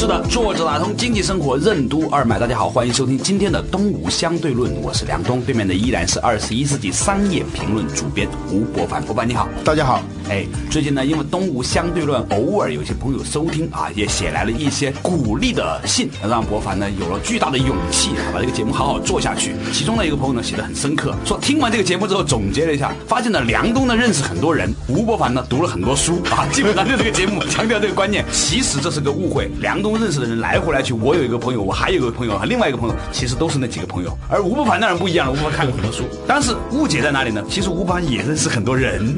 是的，坐着打通经济生活任督二脉。大家好，欢迎收听今天的东吴相对论，我是梁东，对面的依然是二十一世纪商业评论主编吴伯凡。伯凡你好，大家好。哎，最近呢，因为东吴相对论偶尔有些朋友收听啊，也写来了一些鼓励的信，让博凡呢有了巨大的勇气，把这个节目好好做下去。其中的一个朋友呢写的很深刻，说听完这个节目之后总结了一下，发现呢梁东呢认识很多人，吴伯凡呢读了很多书啊，基本上就这个节目强调这个观念。其实这是个误会，梁东认识的人来回来去，我有一个朋友，我还有一个朋友，另外一个朋友，其实都是那几个朋友。而吴伯凡当然不一样了，吴伯凡看过很多书，但是误解在哪里呢？其实吴伯凡也认识很多人。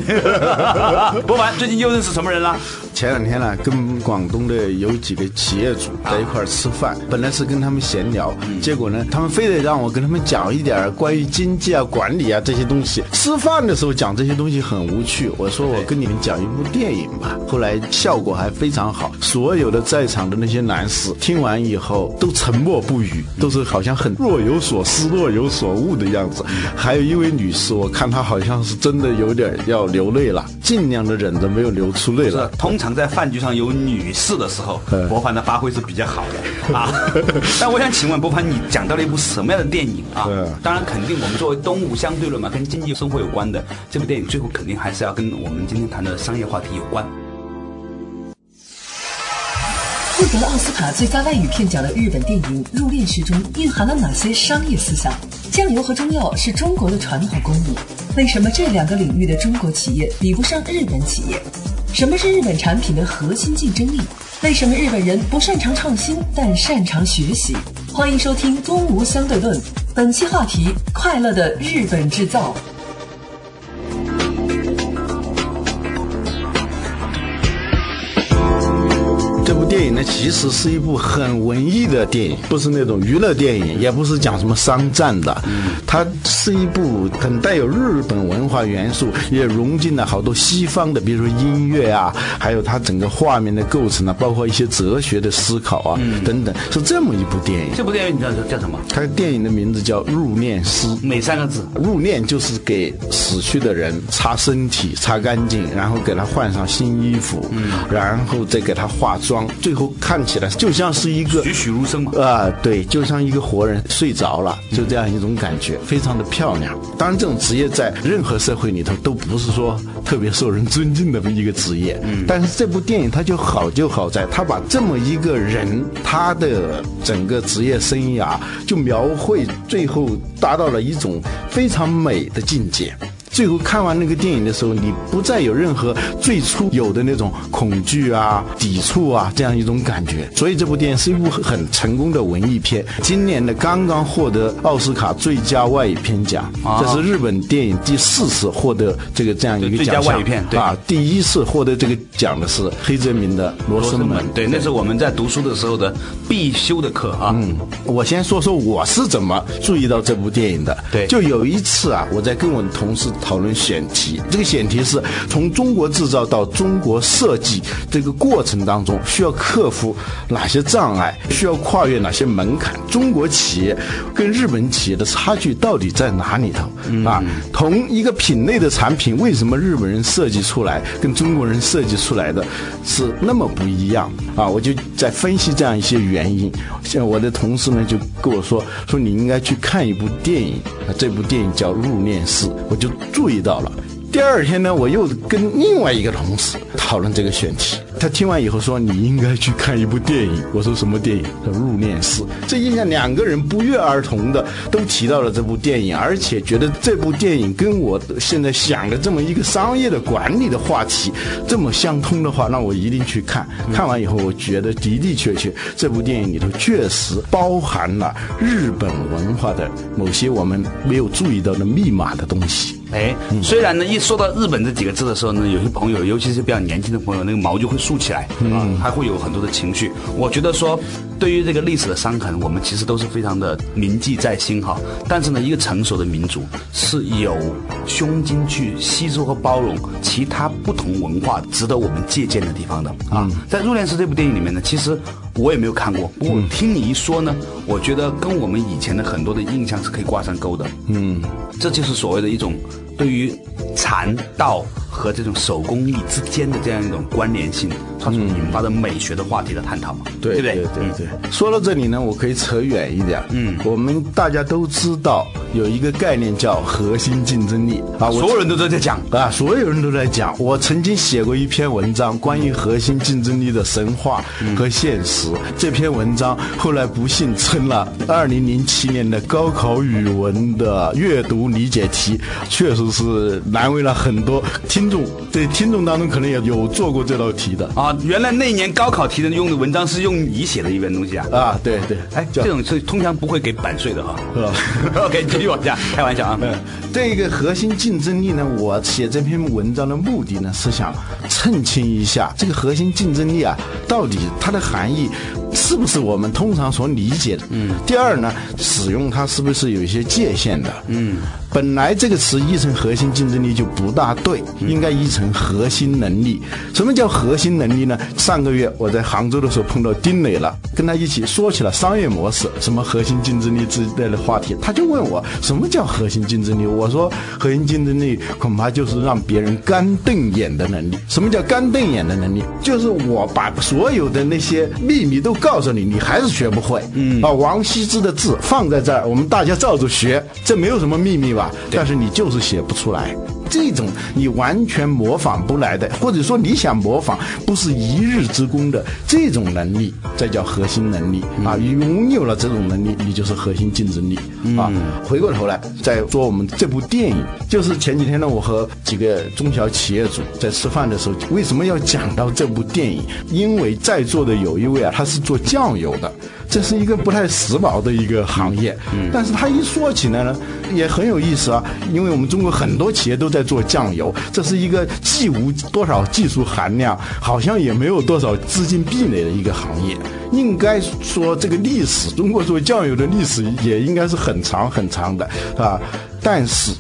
博凡最近又认识什么人了？前两天呢，跟广东的有几个企业主在一块儿吃饭，本来是跟他们闲聊，结果呢，他们非得让我跟他们讲一点关于经济啊、管理啊这些东西。吃饭的时候讲这些东西很无趣，我说我跟你们讲一部电影吧。后来效果还非常好，所有的在场的那些男士听完以后都沉默不语，都是好像很若有所思、若有所悟的样子。还有一位女士，我看她好像是真的有点要流泪了，尽量的忍着没有流出泪来。通常在饭局上有女士的时候，博凡的发挥是比较好的啊。但我想请问博凡，你讲到了一部什么样的电影啊？当然，肯定我们作为东吴相对论嘛，跟经济生活有关的这部电影，最后肯定还是要跟我们今天谈的商业话题有关。获得奥斯卡最佳外语片奖的日本电影《入殓师》中蕴含了哪些商业思想？酱油和中药是中国的传统工艺，为什么这两个领域的中国企业比不上日本企业？什么是日本产品的核心竞争力？为什么日本人不擅长创新，但擅长学习？欢迎收听《东吴相对论》，本期话题：快乐的日本制造。这部电影呢，其实是一部很文艺的电影，不是那种娱乐电影，也不是讲什么商战的。它是一部很带有日本文化元素，也融进了好多西方的，比如说音乐啊，还有它整个画面的构成啊，包括一些哲学的思考啊等等，是这么一部电影。这部电影你知道叫什么？它电影的名字叫《入殓师》，哪三个字？入殓就是给死去的人擦身体、擦干净，然后给他换上新衣服，嗯然后再给他化妆。最后看起来就像是一个栩栩如生嘛啊，对，就像一个活人睡着了，就这样一种感觉，非常的漂亮。当然，这种职业在任何社会里头都不是说特别受人尊敬的一个职业。嗯，但是这部电影它就好就好在，它把这么一个人他的整个职业生涯就描绘，最后达到了一种非常美的境界。最后看完那个电影的时候，你不再有任何最初有的那种恐惧啊、抵触啊这样一种感觉。所以这部电影是一部很成功的文艺片。今年呢刚刚获得奥斯卡最佳外语片奖，这是日本电影第四次获得这个这样一个奖项。外语片对啊，第一次获得这个奖的是黑泽明的《罗生门》。对，那是我们在读书的时候的必修的课啊。嗯，我先说说我是怎么注意到这部电影的。对，就有一次啊，我在跟我的同事。讨论选题，这个选题是从中国制造到中国设计这个过程当中，需要克服哪些障碍，需要跨越哪些门槛？中国企业跟日本企业的差距到底在哪里头？啊，同一个品类的产品，为什么日本人设计出来跟中国人设计出来的是那么不一样？啊，我就在分析这样一些原因。像我的同事呢，就跟我说说你应该去看一部电影，啊这部电影叫《入殓师》，我就。注意到了，第二天呢，我又跟另外一个同事讨论这个选题，他听完以后说：“你应该去看一部电影。”我说：“什么电影？”他：“入殓师。”这印象两个人不约而同的都提到了这部电影，而且觉得这部电影跟我现在想的这么一个商业的管理的话题这么相通的话，那我一定去看。看完以后，我觉得的的确确这部电影里头确实包含了日本文化的某些我们没有注意到的密码的东西。哎，虽然呢，一说到日本这几个字的时候呢，有些朋友，尤其是比较年轻的朋友，那个毛就会竖起来，啊，还会有很多的情绪。我觉得说，对于这个历史的伤痕，我们其实都是非常的铭记在心哈。但是呢，一个成熟的民族是有胸襟去吸收和包容其他不同文化，值得我们借鉴的地方的啊。在《入殓师》这部电影里面呢，其实我也没有看过，不过听你一说呢，我觉得跟我们以前的很多的印象是可以挂上钩的。嗯，这就是所谓的一种。对于禅道和这种手工艺之间的这样一种关联性，它所引发的美学的话题的探讨嘛，对不对？对对对。说到这里呢，我可以扯远一点。嗯，我们大家都知道有一个概念叫核心竞争力啊，所有人都在讲啊，所有人都在讲。我曾经写过一篇文章，关于核心竞争力的神话和现实。这篇文章后来不幸成了二零零七年的高考语文的阅读理解题，确实。是难为了很多听众，对听众当中可能也有做过这道题的啊。原来那年高考题的用的文章是用你写的一篇东西啊啊，对对，哎，这种是通常不会给版税的哈。OK，继续往下，开玩笑啊。这个核心竞争力呢，我写这篇文章的目的呢，是想澄清一下这个核心竞争力啊，到底它的含义是不是我们通常所理解的？嗯。第二呢，使用它是不是有一些界限的？嗯。本来这个词译成核心竞争力就不大对，应该译成核心能力。什么叫核心能力呢？上个月我在杭州的时候碰到丁磊了，跟他一起说起了商业模式，什么核心竞争力之类的话题。他就问我什么叫核心竞争力？我说核心竞争力恐怕就是让别人干瞪眼的能力。什么叫干瞪眼的能力？就是我把所有的那些秘密都告诉你，你还是学不会。嗯啊，王羲之的字放在这儿，我们大家照着学，这没有什么秘密吧？但是你就是写不出来，这种你完全模仿不来的，或者说你想模仿不是一日之功的这种能力，这叫核心能力啊！拥有了这种能力，你就是核心竞争力啊！回过头来再说我们这部电影，就是前几天呢，我和几个中小企业主在吃饭的时候，为什么要讲到这部电影？因为在座的有一位啊，他是做酱油的。这是一个不太时髦的一个行业，嗯但是他一说起来呢，也很有意思啊。因为我们中国很多企业都在做酱油，这是一个既无多少技术含量，好像也没有多少资金壁垒的一个行业。应该说，这个历史，中国做酱油的历史也应该是很长很长的，啊。但是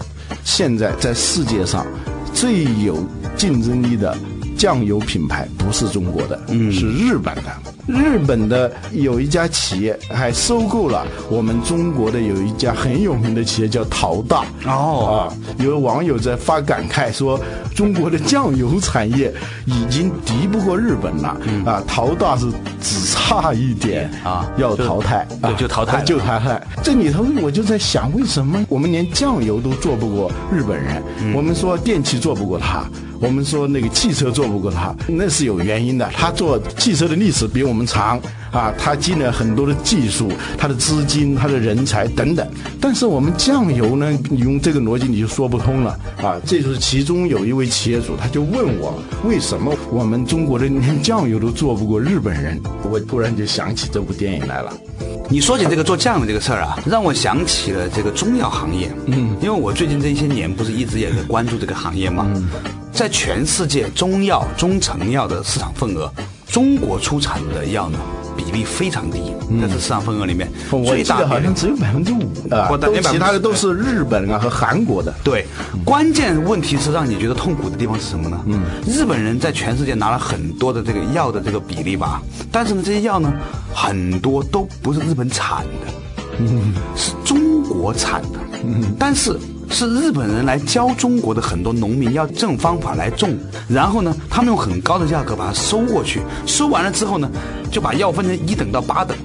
现在在世界上最有竞争力的酱油品牌不是中国的，是日本的。日本的有一家企业还收购了我们中国的有一家很有名的企业叫陶大。哦。啊，有网友在发感慨说，中国的酱油产业已经敌不过日本了。啊，陶大是只差一点啊要淘汰。啊就淘汰就淘汰。这里头我就在想，为什么我们连酱油都做不过日本人？我们说电器做不过他。我们说那个汽车做不过他，那是有原因的。他做汽车的历史比我们长啊，他积累了很多的技术、他的资金、他的人才等等。但是我们酱油呢，你用这个逻辑你就说不通了啊。这就是其中有一位企业主，他就问我，为什么我们中国的连酱油都做不过日本人？我突然就想起这部电影来了。你说起这个做酱油这个事儿啊，让我想起了这个中药行业。嗯，因为我最近这些年不是一直也在关注这个行业嘛。在全世界中药、中成药的市场份额，中国出产的药呢比例非常低，但是市场份额里面，最大的好像只有百分之五啊，都其他的都是日本啊和韩国的。对，关键问题是让你觉得痛苦的地方是什么呢？嗯，日本人在全世界拿了很多的这个药的这个比例吧，但是呢，这些药呢很多都不是日本产的，嗯，是中国产的，嗯，但是。是日本人来教中国的很多农民要这种方法来种，然后呢，他们用很高的价格把它收过去，收完了之后呢，就把药分成一等到八等，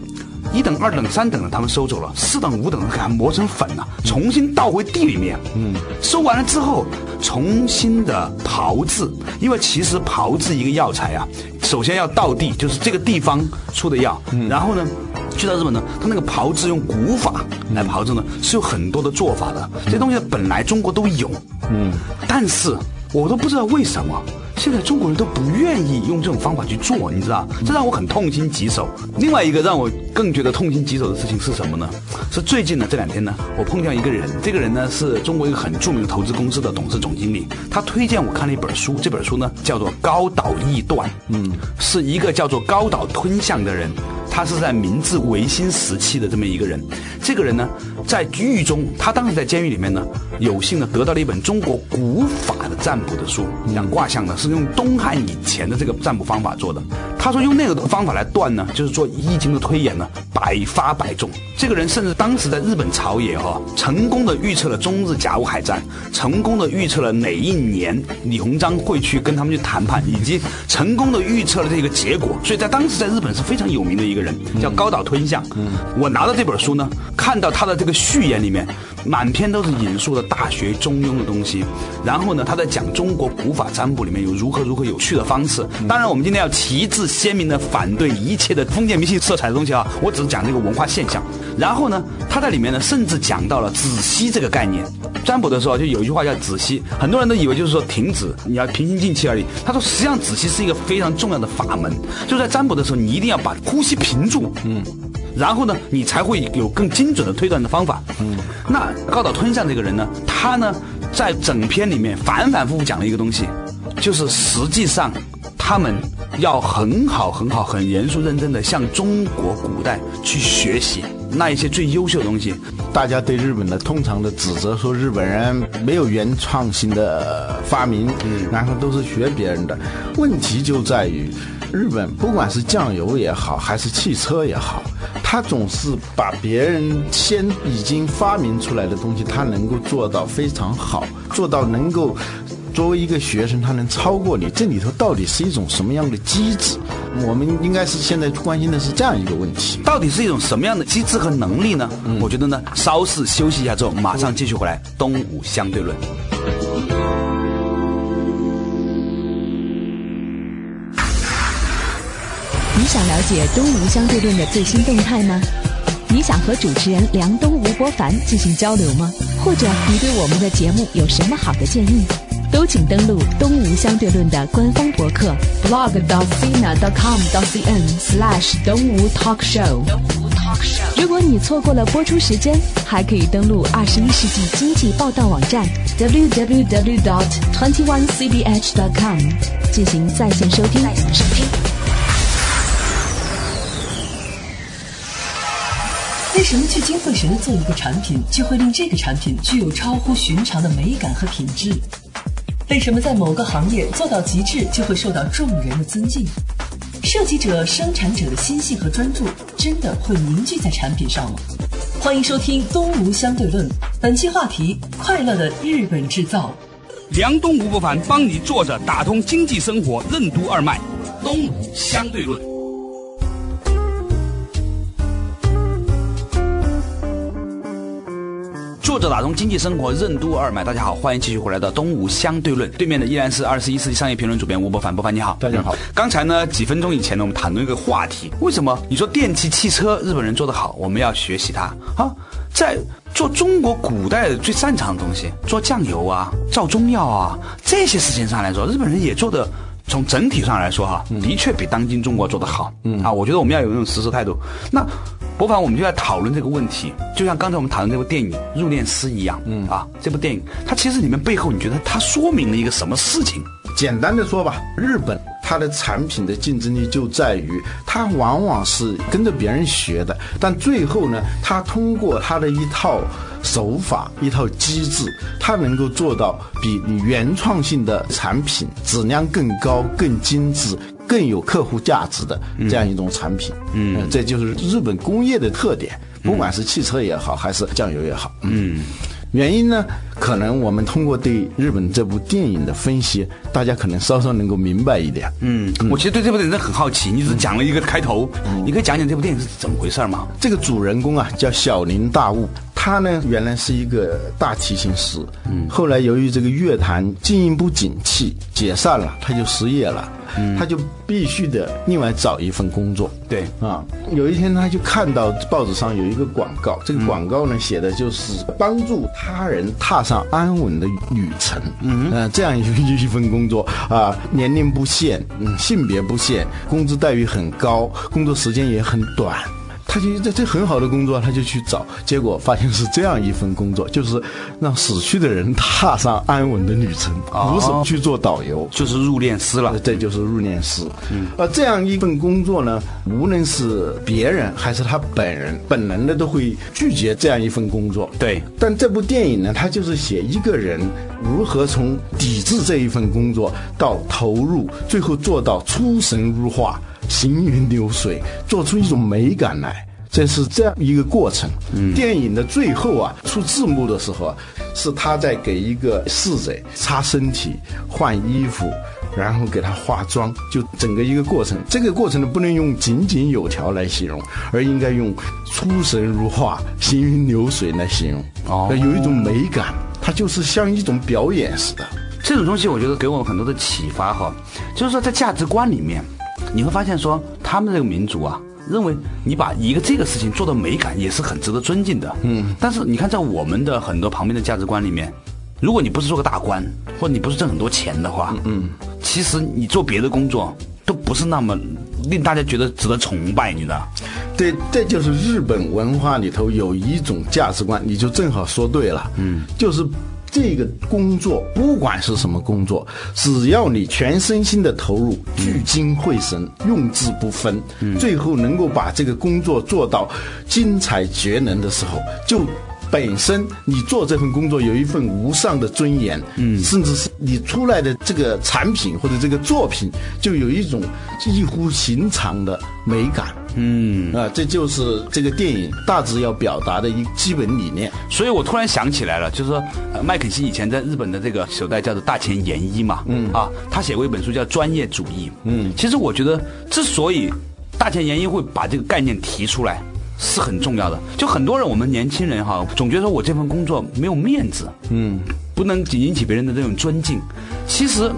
一等、二等、三等的他们收走了，四等、五等的给它磨成粉了，重新倒回地里面。嗯，收完了之后，重新的炮制，因为其实炮制一个药材啊，首先要到地，就是这个地方出的药，然后呢。去到日本呢，他那个炮制用古法来炮制呢，是有很多的做法的。这东西本来中国都有，嗯，但是我都不知道为什么。现在中国人都不愿意用这种方法去做，你知道，这让我很痛心疾首。另外一个让我更觉得痛心疾首的事情是什么呢？是最近呢这两天呢，我碰见一个人，这个人呢是中国一个很著名的投资公司的董事总经理，他推荐我看了一本书，这本书呢叫做《高岛异断》，嗯，是一个叫做高岛吞象的人。他是在明治维新时期的这么一个人，这个人呢，在狱中，他当时在监狱里面呢，有幸呢得到了一本中国古法的占卜的书，讲卦象呢，是用东汉以前的这个占卜方法做的。他说用那个方法来断呢，就是做易经的推演呢，百发百中。这个人甚至当时在日本朝野哈，成功的预测了中日甲午海战，成功的预测了哪一年李鸿章会去跟他们去谈判，以及成功的预测了这个结果。所以在当时在日本是非常有名的一个人。叫高岛吞象。嗯，我拿到这本书呢，看到他的这个序言里面，满篇都是引述的《大学》《中庸》的东西。然后呢，他在讲中国古法占卜里面有如何如何有趣的方式。当然，我们今天要旗帜鲜明的反对一切的封建迷信色彩的东西啊！我只是讲这个文化现象。然后呢，他在里面呢，甚至讲到了止息这个概念。占卜的时候就有一句话叫止息，很多人都以为就是说停止，你要平心静气而已。他说，实际上止息是一个非常重要的法门，就在占卜的时候，你一定要把呼吸平住，嗯，然后呢，你才会有更精准的推断的方法。嗯，那高岛吞象这个人呢，他呢，在整篇里面反反复复讲了一个东西，就是实际上他们要很好很好很严肃认真的向中国古代去学习。那一些最优秀的东西，大家对日本的通常的指责说日本人没有原创性的发明，嗯然后都是学别人的。问题就在于，日本不管是酱油也好，还是汽车也好，他总是把别人先已经发明出来的东西，他能够做到非常好，做到能够。作为一个学生，他能超过你，这里头到底是一种什么样的机制？我们应该是现在关心的是这样一个问题：到底是一种什么样的机制和能力呢？我觉得呢，稍事休息一下之后，马上继续回来。东吴相对论。想了解东吴相对论的最新动态吗？你想和主持人梁东、吴伯凡进行交流吗？或者你对我们的节目有什么好的建议？都请登录东吴相对论的官方博客 blog dot sina dot com dot cn slash 东吴 talk show。如果你错过了播出时间，还可以登录二十一世纪经济报道网站 www dot twenty one cbh dot com 进行在线收听。为什么聚精会神的做一个产品，就会令这个产品具有超乎寻常的美感和品质？为什么在某个行业做到极致就会受到众人的尊敬？设计者、生产者的心性和专注真的会凝聚在产品上吗？欢迎收听《东吴相对论》，本期话题：快乐的日本制造。梁东吴不凡帮你坐着打通经济生活任督二脉，《东吴相对论》。作者打通经济生活任督二脉，大家好，欢迎继续回来的东吴相对论。对面的依然是二十一世纪商业评论主编吴伯凡，伯凡你好，大家好。刚才呢，几分钟以前呢，我们谈论一个话题，为什么你说电气汽车日本人做得好，我们要学习它啊？在做中国古代最擅长的东西，做酱油啊，造中药啊，这些事情上来说，日本人也做的。从整体上来说，哈，的确比当今中国做得好。嗯啊，我觉得我们要有那种实施态度。那，博凡，我们就在讨论这个问题，就像刚才我们讨论这部电影《入殓师》一样。嗯啊，这部电影它其实里面背后，你觉得它说明了一个什么事情？简单的说吧，日本它的产品的竞争力就在于它往往是跟着别人学的，但最后呢，它通过它的一套。手法一套机制，它能够做到比你原创性的产品质量更高、更精致、更有客户价值的这样一种产品。嗯，这就是日本工业的特点，不管是汽车也好，还是酱油也好。嗯，原因呢，可能我们通过对日本这部电影的分析，大家可能稍稍能够明白一点。嗯，我其实对这部电影很好奇，你只讲了一个开头，你可以讲讲这部电影是怎么回事吗？这个主人公啊，叫小林大悟，他呢原来是一个大提琴师，嗯，后来由于这个乐坛经营不景气，解散了，他就失业了，他就必须得另外找一份工作。对。啊，有一天他就看到报纸上有一个广告，这个广告呢写的就是帮助他人踏上安稳的旅程。嗯，呃，这样一一份工作啊，年龄不限，嗯，性别不限，工资待遇很高，工作时间也很短。他就这这很好的工作，他就去找，结果发现是这样一份工作，就是让死去的人踏上安稳的旅程，不是去做导游，就是入殓师了。这就是入殓师。嗯，而这样一份工作呢，无论是别人还是他本人，本能的都会拒绝这样一份工作。对，但这部电影呢，它就是写一个人如何从抵制这一份工作到投入，最后做到出神入化。行云流水，做出一种美感来，这是这样一个过程。电影的最后啊，出字幕的时候啊，是他在给一个逝者擦身体、换衣服，然后给他化妆，就整个一个过程。这个过程呢，不能用井井有条来形容，而应该用出神入化、行云流水来形容。哦，有一种美感，它就是像一种表演似的。这种东西，我觉得给我很多的启发哈，就是说在价值观里面。你会发现，说他们这个民族啊，认为你把一个这个事情做的美感，也是很值得尊敬的。嗯。但是你看，在我们的很多旁边的价值观里面，如果你不是做个大官，或者你不是挣很多钱的话，嗯，其实你做别的工作都不是那么令大家觉得值得崇拜，你知道？对，这就是日本文化里头有一种价值观，你就正好说对了。嗯，就是。这个工作不管是什么工作，只要你全身心的投入，聚精会神，用之不分，最后能够把这个工作做到精彩绝伦的时候，就。本身你做这份工作有一份无上的尊严，嗯，甚至是你出来的这个产品或者这个作品，就有一种异乎寻常的美感，嗯啊，这就是这个电影大致要表达的一基本理念。所以我突然想起来了，就是说麦肯锡以前在日本的这个首代叫做大前研一嘛，嗯啊，他写过一本书叫《专业主义》，嗯，其实我觉得之所以大前研一会把这个概念提出来。是很重要的。就很多人，我们年轻人哈，总觉得我这份工作没有面子，嗯，不能引起别人的这种尊敬。其实，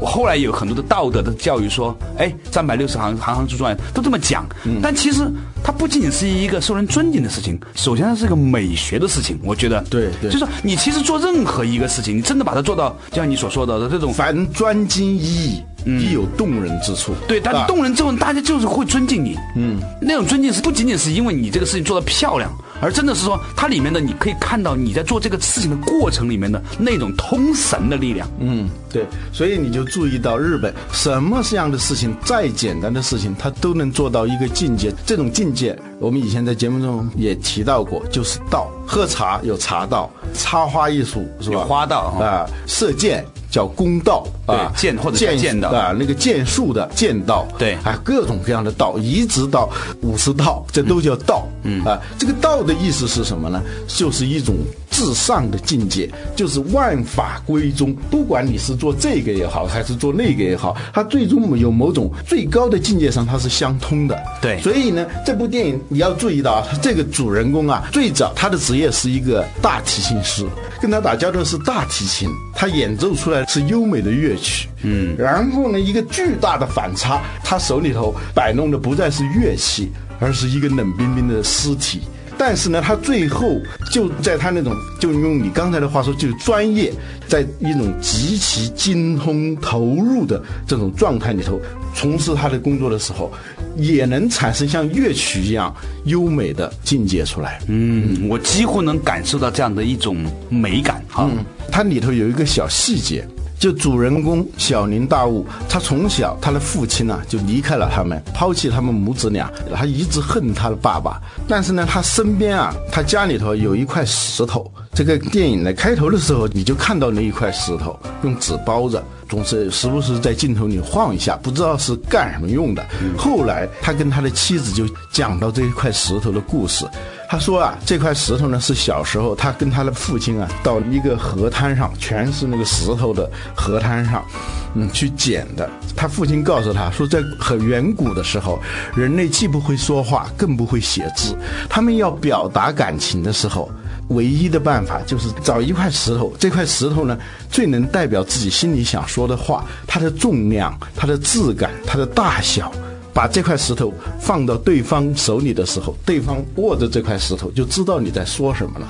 我后来有很多的道德的教育说，哎，三百六十行，行行出状元，都这么讲。但其实，它不仅仅是一个受人尊敬的事情，首先它是一个美学的事情。我觉得，对，对，就是说，你其实做任何一个事情，你真的把它做到，就像你所说的的这种，凡专精一意。必有动人之处。对，但动人之后，大家就是会尊敬你。嗯，那种尊敬是不仅仅是因为你这个事情做得漂亮，而真的是说它里面的你可以看到你在做这个事情的过程里面的那种通神的力量。嗯，对，所以你就注意到日本什么样的事情，再简单的事情，它都能做到一个境界。这种境界，我们以前在节目中也提到过，就是道。喝茶有茶道，插花艺术是吧？花道啊，射箭。叫弓道啊，剑或者剑道啊，那个剑术的剑道，对，啊，各种各样的道，一直到武士道，这都叫道。嗯啊，这个道的意思是什么呢？就是一种至上的境界，就是万法归宗。不管你是做这个也好，还是做那个也好，它最终有某种最高的境界上，它是相通的。对，所以呢，这部电影你要注意到啊，这个主人公啊，最早他的职业是一个大提琴师，跟他打交道是大提琴，他演奏出来。是优美的乐曲，嗯，然后呢，一个巨大的反差，他手里头摆弄的不再是乐器，而是一个冷冰冰的尸体。但是呢，他最后就在他那种，就用你刚才的话说，就是专业，在一种极其精通投入的这种状态里头，从事他的工作的时候，也能产生像乐曲一样优美的境界出来。嗯，我几乎能感受到这样的一种美感哈。它里头有一个小细节。就主人公小林大悟，他从小他的父亲呢就离开了他们，抛弃他们母子俩，他一直恨他的爸爸。但是呢，他身边啊，他家里头有一块石头。这个电影的开头的时候，你就看到那一块石头用纸包着，总是时不时在镜头里晃一下，不知道是干什么用的。后来他跟他的妻子就讲到这一块石头的故事。他说啊，这块石头呢是小时候他跟他的父亲啊到一个河滩上，全是那个石头的河滩上，嗯，去捡的。他父亲告诉他说，在很远古的时候，人类既不会说话，更不会写字，他们要表达感情的时候。唯一的办法就是找一块石头，这块石头呢，最能代表自己心里想说的话，它的重量、它的质感、它的大小。把这块石头放到对方手里的时候，对方握着这块石头就知道你在说什么了。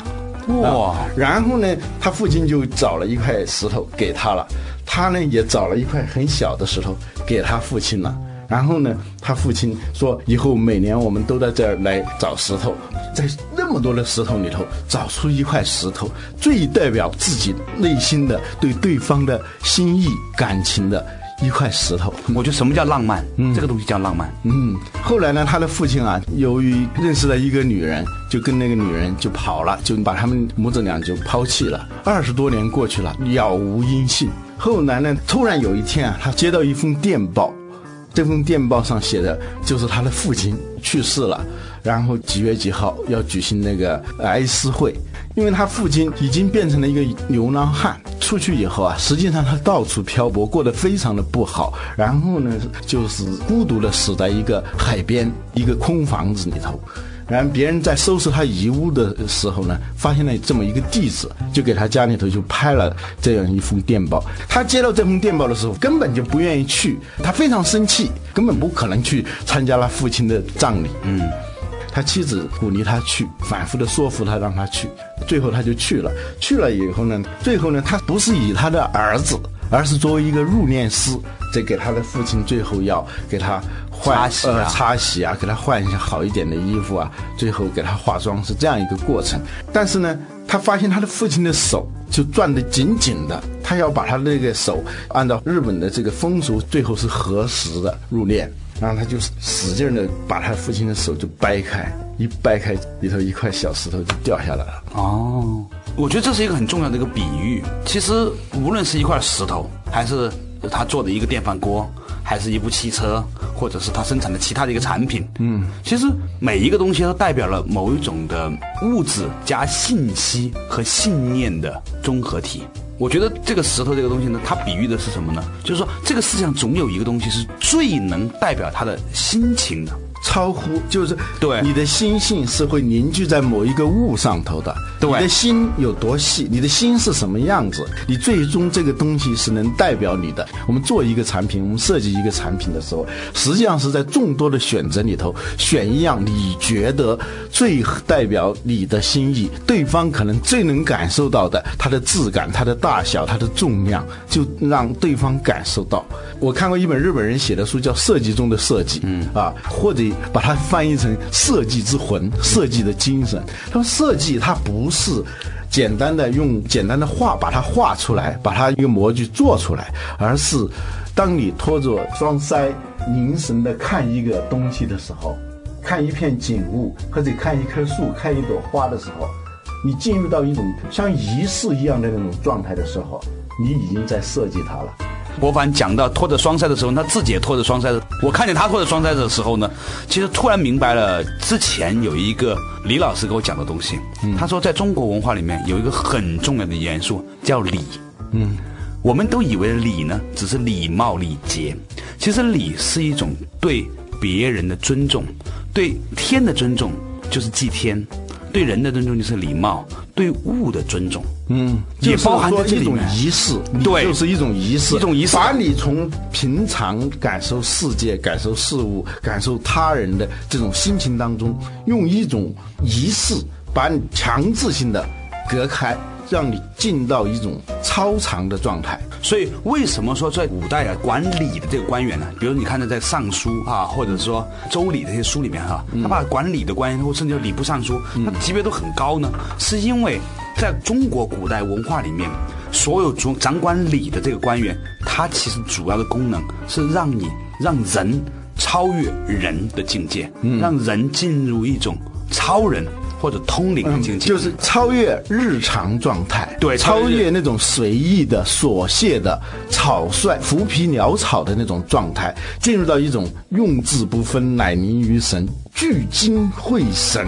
哇！然后呢，他父亲就找了一块石头给他了，他呢也找了一块很小的石头给他父亲了。然后呢，他父亲说：“以后每年我们都在这儿来找石头，在那么多的石头里头找出一块石头，最代表自己内心的对对方的心意、感情的一块石头。”我觉得什么叫浪漫？嗯，这个东西叫浪漫。嗯，后来呢，他的父亲啊，由于认识了一个女人，就跟那个女人就跑了，就把他们母子俩就抛弃了。二十多年过去了，杳无音信。后来呢，突然有一天啊，他接到一封电报。这封电报上写的就是他的父亲去世了，然后几月几号要举行那个哀思会，因为他父亲已经变成了一个流浪汉，出去以后啊，实际上他到处漂泊，过得非常的不好，然后呢，就是孤独的死在一个海边一个空房子里头。然后别人在收拾他遗物的时候呢，发现了这么一个地址，就给他家里头就拍了这样一封电报。他接到这封电报的时候，根本就不愿意去，他非常生气，根本不可能去参加了父亲的葬礼。嗯，他妻子鼓励他去，反复的说服他让他去，最后他就去了。去了以后呢，最后呢，他不是以他的儿子，而是作为一个入殓师，在给他的父亲最后要给他。换洗呃擦洗啊，给他换一下好一点的衣服啊，最后给他化妆是这样一个过程。但是呢，他发现他的父亲的手就攥得紧紧的，他要把他那个手按照日本的这个风俗，最后是合十的入殓，然后他就使劲的把他父亲的手就掰开，一掰开里头一块小石头就掉下来了。哦，我觉得这是一个很重要的一个比喻。其实无论是一块石头，还是他做的一个电饭锅。还是一部汽车，或者是他生产的其他的一个产品。嗯，其实每一个东西都代表了某一种的物质加信息和信念的综合体。我觉得这个石头这个东西呢，它比喻的是什么呢？就是说这个世界上总有一个东西是最能代表他的心情的。超乎就是对你的心性是会凝聚在某一个物上头的。对，你的心有多细，你的心是什么样子，你最终这个东西是能代表你的。我们做一个产品，我们设计一个产品的时候，实际上是在众多的选择里头选一样你觉得最代表你的心意，对方可能最能感受到的，它的质感、它的大小、它的重量，就让对方感受到。我看过一本日本人写的书，叫《设计中的设计》，嗯啊，或者。把它翻译成设计之魂，设计的精神。他说，设计它不是简单的用简单的画把它画出来，把它一个模具做出来，而是当你托着双腮，凝神的看一个东西的时候，看一片景物或者看一棵树、看一朵花的时候，你进入到一种像仪式一样的那种状态的时候，你已经在设计它了。博凡讲到拖着双腮的时候，他自己也拖着双腮。我看见他拖着双腮的时候呢，其实突然明白了之前有一个李老师给我讲的东西。他说，在中国文化里面有一个很重要的元素叫礼。嗯，我们都以为礼呢只是礼貌礼节，其实礼是一种对别人的尊重，对天的尊重就是祭天。对人的尊重就是礼貌，对物的尊重，嗯，也包含一种仪式，对，就是一种仪式，一种仪式，把你从平常感受世界、感受事物、感受他人的这种心情当中，用一种仪式把你强制性的隔开。让你进到一种超常的状态，所以为什么说在古代啊，管理的这个官员呢？比如你看到在《尚书》啊，或者说《周礼》这些书里面哈，他把管理的官员，或甚至叫礼部尚书，他级别都很高呢，是因为在中国古代文化里面，所有主掌管礼的这个官员，他其实主要的功能是让你让人超越人的境界，让人进入一种超人。或者通灵的境界，就是超越日常状态，对超越超越那种随意的、琐屑的、草率、浮皮潦草的那种状态，进入到一种用字不分、乃凝于神、聚精会神，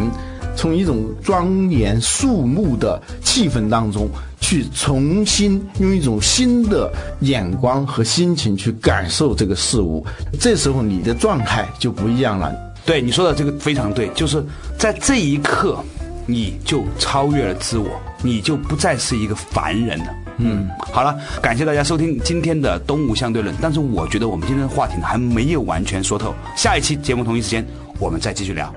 从一种庄严肃穆的气氛当中。去重新用一种新的眼光和心情去感受这个事物，这时候你的状态就不一样了。对你说的这个非常对，就是在这一刻，你就超越了自我，你就不再是一个凡人了。嗯，好了，感谢大家收听今天的东吴相对论。但是我觉得我们今天的话题呢还没有完全说透，下一期节目同一时间我们再继续聊。